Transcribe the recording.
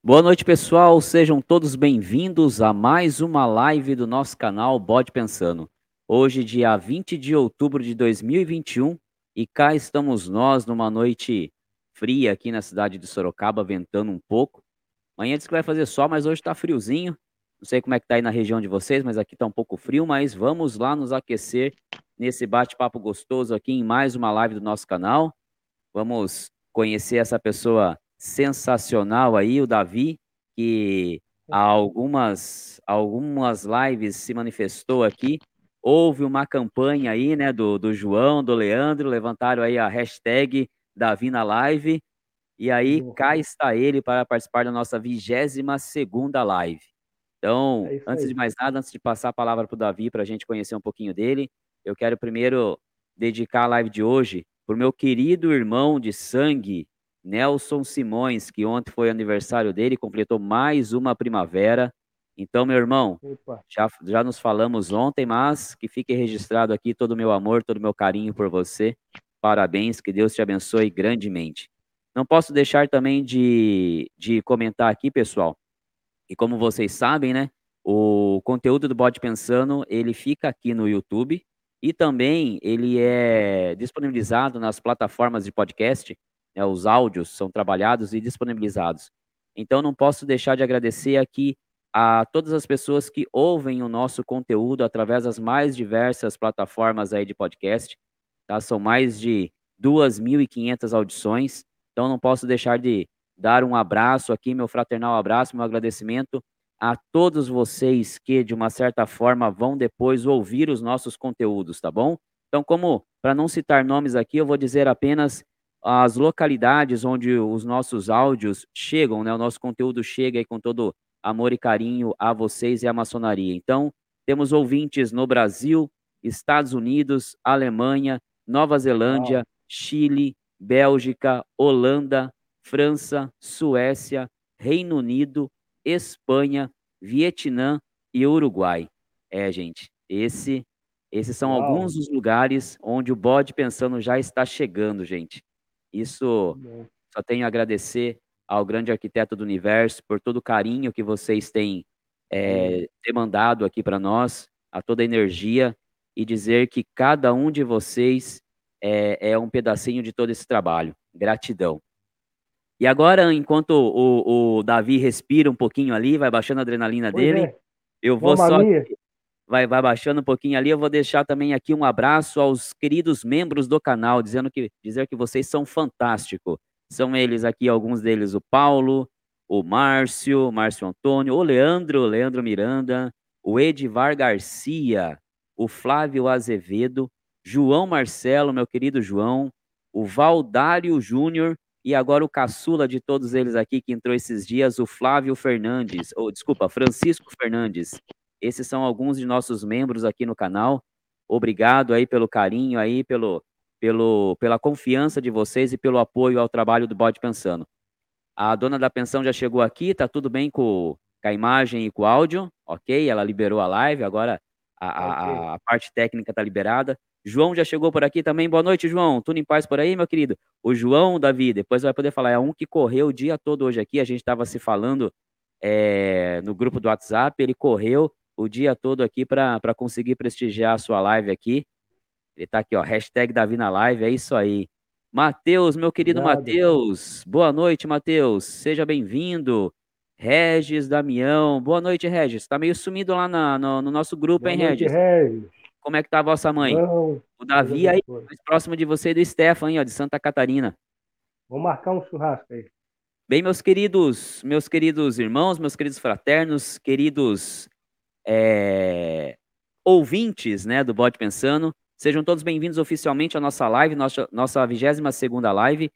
Boa noite, pessoal. Sejam todos bem-vindos a mais uma live do nosso canal Bode Pensando. Hoje, dia 20 de outubro de 2021, e cá estamos nós numa noite fria aqui na cidade de Sorocaba, ventando um pouco. Amanhã diz que vai fazer sol, mas hoje está friozinho. Não sei como é que tá aí na região de vocês, mas aqui está um pouco frio, mas vamos lá nos aquecer nesse bate-papo gostoso aqui em mais uma live do nosso canal. Vamos conhecer essa pessoa sensacional aí, o Davi, que há algumas, algumas lives se manifestou aqui. Houve uma campanha aí, né, do, do João, do Leandro, levantaram aí a hashtag Davi na live, e aí uhum. cá está ele para participar da nossa 22 segunda live. Então, é antes de mais nada, antes de passar a palavra para o Davi, para a gente conhecer um pouquinho dele, eu quero primeiro dedicar a live de hoje para o meu querido irmão de sangue, Nelson Simões, que ontem foi aniversário dele, completou mais uma primavera. Então, meu irmão, já, já nos falamos ontem, mas que fique registrado aqui todo o meu amor, todo o meu carinho por você. Parabéns, que Deus te abençoe grandemente. Não posso deixar também de, de comentar aqui, pessoal, e como vocês sabem, né, o conteúdo do Bode Pensando, ele fica aqui no YouTube e também ele é disponibilizado nas plataformas de podcast, né, os áudios são trabalhados e disponibilizados. Então, não posso deixar de agradecer aqui a todas as pessoas que ouvem o nosso conteúdo através das mais diversas plataformas aí de podcast. Tá? São mais de 2.500 audições. Então, não posso deixar de dar um abraço aqui, meu fraternal abraço, meu agradecimento a todos vocês que, de uma certa forma, vão depois ouvir os nossos conteúdos, tá bom? Então, como, para não citar nomes aqui, eu vou dizer apenas as localidades onde os nossos áudios chegam, né? O nosso conteúdo chega aí com todo amor e carinho a vocês e à maçonaria. Então, temos ouvintes no Brasil, Estados Unidos, Alemanha, Nova Zelândia, Chile, Bélgica, Holanda, França, Suécia, Reino Unido, Espanha, Vietnã e Uruguai. É, gente, esse, esses são alguns dos lugares onde o bode pensando já está chegando, gente. Isso só tenho a agradecer ao grande arquiteto do universo por todo o carinho que vocês têm é, demandado aqui para nós, a toda a energia e dizer que cada um de vocês é, é, um pedacinho de todo esse trabalho. Gratidão. E agora, enquanto o, o Davi respira um pouquinho ali, vai baixando a adrenalina pois dele, é. eu vou só vai, vai baixando um pouquinho ali. Eu vou deixar também aqui um abraço aos queridos membros do canal, dizendo que dizer que vocês são fantásticos. São eles aqui, alguns deles, o Paulo, o Márcio, Márcio Antônio, o Leandro, Leandro Miranda, o Edivar Garcia, o Flávio Azevedo, João Marcelo, meu querido João, o Valdário Júnior e agora o caçula de todos eles aqui que entrou esses dias, o Flávio Fernandes, ou desculpa, Francisco Fernandes. Esses são alguns de nossos membros aqui no canal. Obrigado aí pelo carinho aí, pelo, pelo, pela confiança de vocês e pelo apoio ao trabalho do Bode Pensando. A dona da pensão já chegou aqui, tá tudo bem com, com a imagem e com o áudio, ok? Ela liberou a live, agora a, a, a parte técnica tá liberada. João já chegou por aqui também. Boa noite, João. Tudo em paz por aí, meu querido? O João, Davi, depois vai poder falar. É um que correu o dia todo hoje aqui. A gente estava se falando é, no grupo do WhatsApp. Ele correu o dia todo aqui para conseguir prestigiar a sua live aqui. Ele está aqui, ó, hashtag Davi na live, é isso aí. Matheus, meu querido Matheus, boa noite, Matheus, seja bem-vindo. Regis Damião, boa noite, Regis. Tá meio sumido lá na, no, no, nosso grupo, boa hein, noite, Regis? Regis? Como é que tá a vossa mãe? Não, o Davi aí, mais próximo de você e do Stefan, ó, de Santa Catarina. Vou marcar um churrasco aí. Bem, meus queridos, meus queridos irmãos, meus queridos fraternos, queridos é, ouvintes né, do Bode Pensando. Sejam todos bem-vindos oficialmente à nossa live, nossa, nossa 22 live.